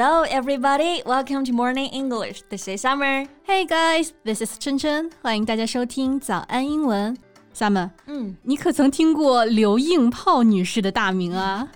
Hello, everybody. Welcome to Morning English. This is Summer. Hey guys, this is 春春。欢迎大家收听早安英文。Summer，嗯，你可曾听过刘硬炮女士的大名啊？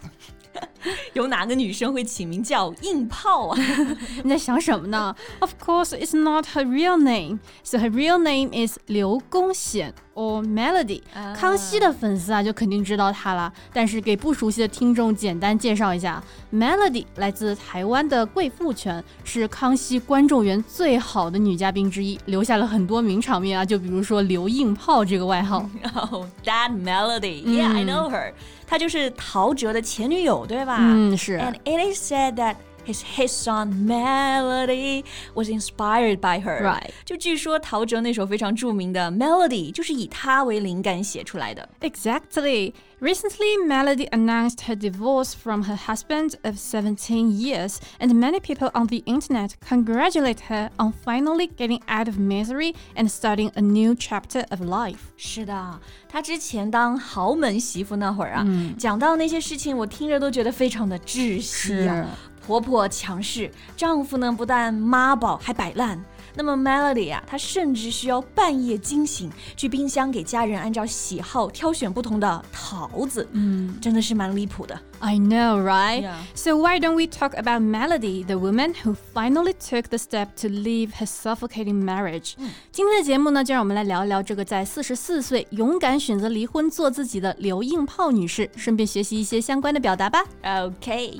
有哪个女生会起名叫硬炮啊？你在想什么呢？Of course, it's not her real name. So her real name is 刘公显 or Melody。康熙的粉丝啊，就肯定知道她了。但是给不熟悉的听众简单介绍一下，Melody 来自台湾的贵妇圈，是康熙观众缘最好的女嘉宾之一，留下了很多名场面啊。就比如说刘硬炮这个外号。Oh, that Melody. Yeah, I know her. 她就是陶喆的前女友，对吧？嗯，是。And hmm, it is said that his hit song Melody was inspired by her. Right. 就据说陶喆那首非常着名的 Melody 就是以她为灵感写出来的。Exactly. Recently, Melody announced her divorce from her husband of 17 years, and many people on the internet congratulate her on finally getting out of misery and starting a new chapter of life. 是的，她之前当豪门媳妇那会儿啊，嗯、讲到那些事情，我听着都觉得非常的窒息啊。 婆婆强势，丈夫呢不但妈宝还摆烂。那么 Melody 啊，她甚至需要半夜惊醒，去冰箱给家人按照喜好挑选不同的桃子。嗯，真的是蛮离谱的。I know, right? Yeah. So why don't we talk about Melody, the woman who finally took the step to leave her suffocating marriage? 今天的节目呢，就让我们来聊一聊这个在四十四岁勇敢选择离婚做自己的刘硬炮女士，顺便学习一些相关的表达吧。OK。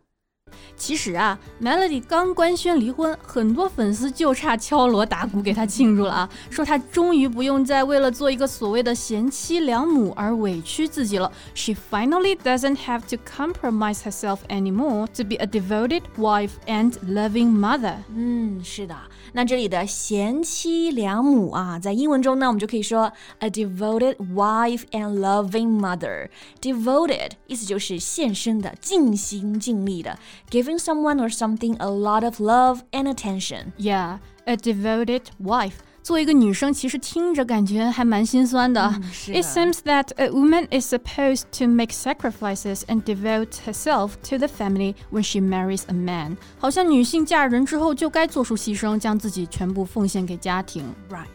其实啊，Melody 刚官宣离婚，很多粉丝就差敲锣打鼓给她庆祝了啊，说她终于不用再为了做一个所谓的贤妻良母而委屈自己了。She finally doesn't have to compromise herself anymore to be a devoted wife and loving mother。嗯，是的。那这里的贤妻良母啊，在英文中呢，我们就可以说 a devoted wife and loving mother。devoted 意思就是献身的、尽心尽力的 ，giving someone or something a lot of love and attention。Yeah, a devoted wife. 作为一个女生，其实听着感觉还蛮心酸的。It seems that a woman is supposed to make sacrifices and devote herself to the family when she marries a man。好像女性嫁人之后就该做出牺牲，将自己全部奉献给家庭。Right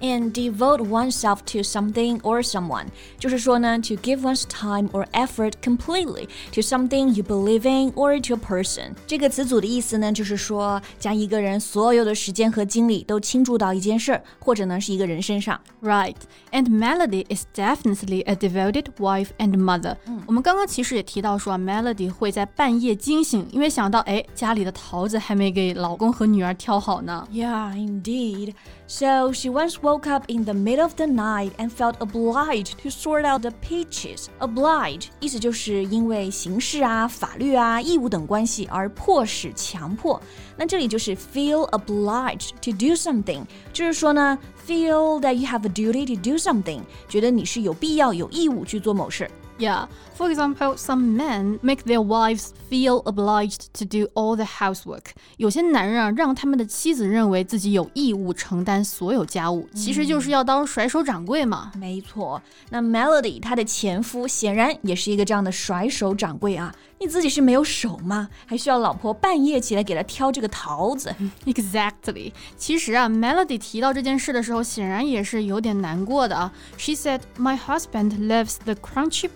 and devote oneself to something or someone，就是说呢，to give one's time or effort completely to something you believe in or to a person。这个词组的意思呢，就是说将一个人所有的时间和精力都倾注到一件事儿，或者呢是一个人身上。Right, and Melody is definitely a devoted wife and mother。嗯，我们刚刚其实也提到说，Melody 会在半夜惊醒，因为想到哎家里的桃子还没给老公和女儿挑好呢。Yeah, indeed. So she once woke up in the middle of the night and felt obliged to sort out the peaches. Oblige 意思就是因为形式啊、法律啊、义务等关系而迫使、强迫。那这里就是 feel obliged to do something，就是说呢，feel that you have a duty to do something，觉得你是有必要、有义务去做某事。 Yeah. For example, some men make their wives feel obliged to do all the housework. 有些男人啊，让他们的妻子认为自己有义务承担所有家务，其实就是要当甩手掌柜嘛。没错。那 Melody 她的前夫显然也是一个这样的甩手掌柜啊。你自己是没有手吗？还需要老婆半夜起来给他挑这个桃子？Exactly。其实啊，Melody 提到这件事的时候，显然也是有点难过的啊。She said, "My husband loves the crunchy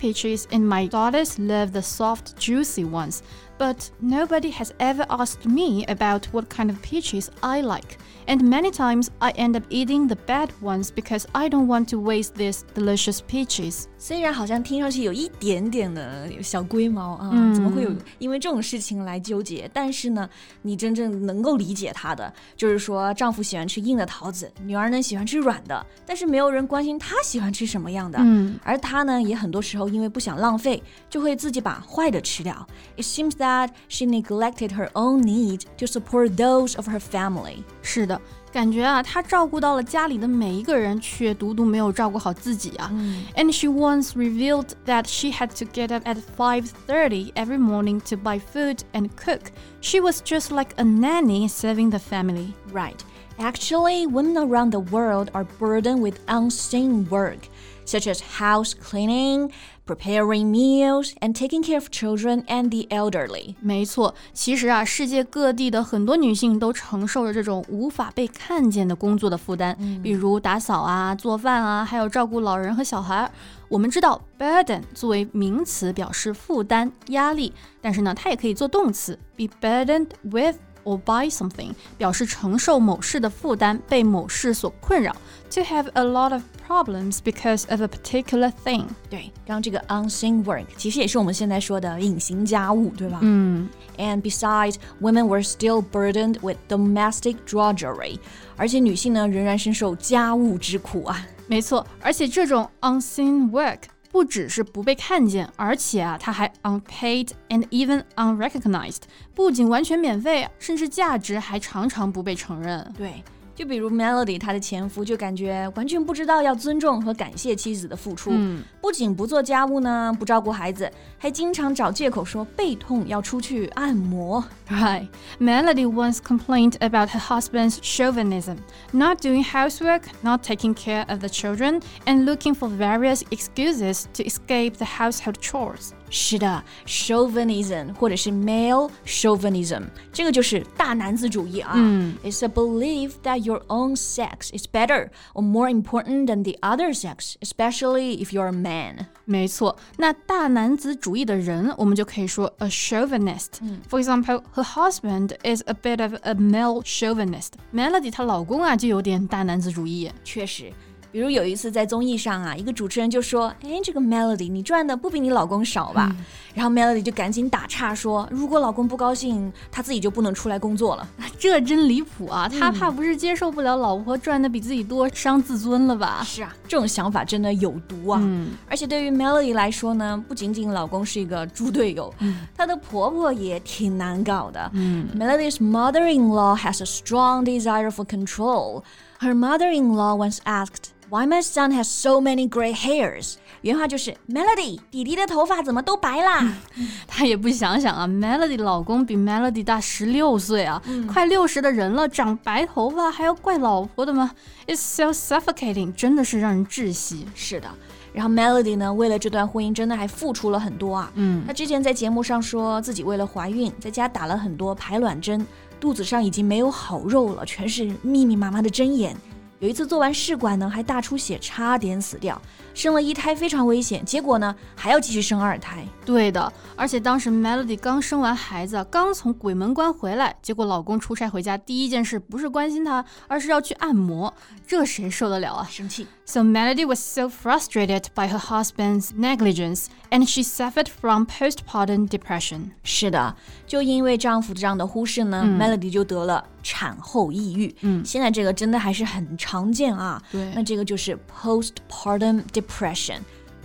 And my daughters love the soft, juicy ones." But nobody has ever asked me about what kind of peaches I like. And many times I end up eating the bad ones because I don't want to waste these delicious peaches. 虽然好像听上去有一点点的小龟毛啊，嗯、怎么会有因为这种事情来纠结？但是呢，你真正能够理解她的，就是说丈夫喜欢吃硬的桃子，女儿呢喜欢吃软的，但是没有人关心她喜欢吃什么样的。嗯，而她呢，也很多时候因为不想浪费，就会自己把坏的吃掉。It seems that she neglected her own need to support those of her family. 是的。 感觉啊，她照顾到了家里的每一个人，却独独没有照顾好自己啊。And she once revealed that she had to get up at 5:30 every morning to buy food and cook. She was just like a nanny serving the family. Right. Actually, women around the world are burdened with unseen work, such as house cleaning, preparing meals, and taking care of children and the elderly. 没错，其实啊，世界各地的很多女性都承受着这种无法被看见的工作的负担，比如打扫啊、做饭啊，还有照顾老人和小孩。我们知道 burden 作为名词表示负担、压力，但是呢，它也可以做动词，be burdened with。or by something 表示承受某事的负担，被某事所困扰。To have a lot of problems because of a particular thing。对，刚刚这个 unseen work 其实也是我们现在说的隐形家务，对吧？嗯。And besides, women were still burdened with domestic drudgery。而且女性呢，仍然深受家务之苦啊。没错，而且这种 unseen work 不只是不被看见，而且啊，它还 unpaid and even unrecognized，不仅完全免费，甚至价值还常常不被承认。对。就比如 Melody，她的前夫就感觉完全不知道要尊重和感谢妻子的付出，嗯、不仅不做家务呢，不照顾孩子，还经常找借口说背痛要出去按摩。Right. Melody once complained about her husband's chauvinism, not doing housework, not taking care of the children, and looking for various excuses to escape the household chores. 是的，chauvinism 或者是 male chauvinism，这个就是大男子主义啊。嗯，It's a belief that your own sex is better or more important than the other sex, especially if you're a man. 没错，那大男子主义的人，我们就可以说 a chauvinist. For example, her husband is a bit of a male chauvinist. Melody 她老公啊，就有点大男子主义。确实。 比如有一次在综艺上啊，一个主持人就说：“哎，这个 Melody，你赚的不比你老公少吧？”嗯、然后 Melody 就赶紧打岔说：“如果老公不高兴，他自己就不能出来工作了。”这真离谱啊！他怕不是接受不了老婆赚的比自己多，伤自尊了吧？是啊，这种想法真的有毒啊！嗯，而且对于 Melody 来说呢，不仅仅老公是一个猪队友，嗯、她的婆婆也挺难搞的。嗯，Melody's mother-in-law has a strong desire for control. Her mother-in-law once asked. Why my son has so many gray hairs？原话就是 Melody 弟弟的头发怎么都白啦？他也不想想啊，Melody 老公比 Melody 大十六岁啊，快六十的人了，长白头发还要怪老婆的吗？It's so suffocating，真的是让人窒息。是的。然后 Melody 呢，为了这段婚姻，真的还付出了很多啊。嗯，她之前在节目上说自己为了怀孕，在家打了很多排卵针，肚子上已经没有好肉了，全是密密麻麻的针眼。有一次做完试管呢，还大出血，差点死掉，生了一胎非常危险。结果呢，还要继续生二胎。对的，而且当时 Melody 刚生完孩子，刚从鬼门关回来，结果老公出差回家，第一件事不是关心她，而是要去按摩，这谁受得了啊？生气。 So Melody was so frustrated by her husband's negligence, and she suffered from postpartum depression. 是的，就因为丈夫这样的忽视呢、嗯 m e l o d y 就得了产后抑郁。嗯现在这个真的还是很常见啊。对那这个就是 postpartum depression。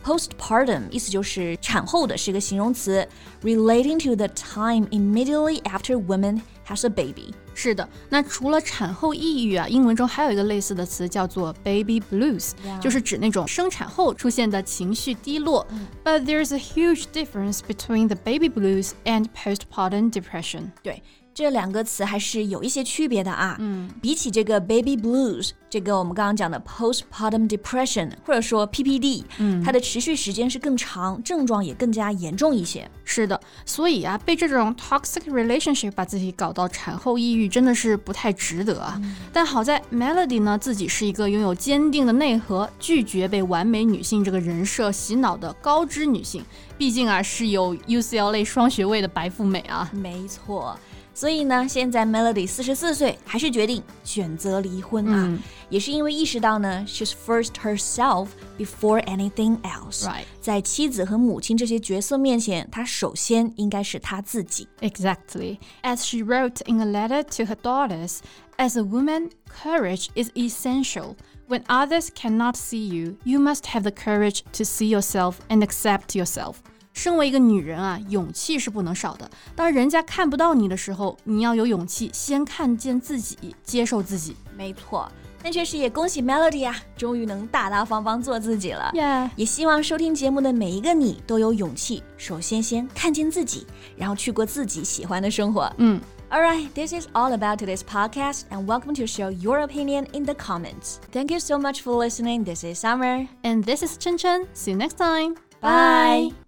Postpartum 意思就是产后的，是一个形容词，relating to the time immediately after woman has a baby。是的，那除了产后抑郁啊，英文中还有一个类似的词叫做 baby blues，、 Yeah. 就是指那种生产后出现的情绪低落。But there's a huge difference between the baby blues and postpartum depression. 对， 这两个词还是有一些区别的啊。嗯，比起这个 baby blues，这个我们刚刚讲的 postpartum depression，或者说 PPD，嗯它的持续时间是更长，症状也更加严重一些。是的，所以啊，被这种 toxic relationship 把自己搞到产后抑郁，真的是不太值得啊。但好在 Melody 呢，自己是一个拥有坚定的内核，拒绝被完美女性这个人设洗脑的高知女性。毕竟啊，是有 UCLA 双学位的白富美啊。没错，所以呢，现在 Melody 四十四岁，还是决定选择离婚啊，嗯也是因为意识到呢，she's first herself before anything else。 Right. 在妻子和母亲这些角色面前，她首先应该是她自己。 Exactly. As she wrote in a letter to her daughters, as a woman, courage is essential. When others cannot see you, you must have the courage to see yourself and accept yourself. 身为一个女人啊，勇气是不能少的。当人家看不到你的时候，你要有勇气先看见自己，接受自己。没错。那确实也恭喜 Melody 啊，终于能大大方方做自己了。Yeah，也希望收听节目的每一个你都有勇气，首先先看见自己，然后去过自己喜欢的生活。嗯。，All right, this is all about today's podcast, and welcome to share your opinion in the comments. Thank you so much for listening. This is Summer, and this is Chen Chen. See you next time. Bye.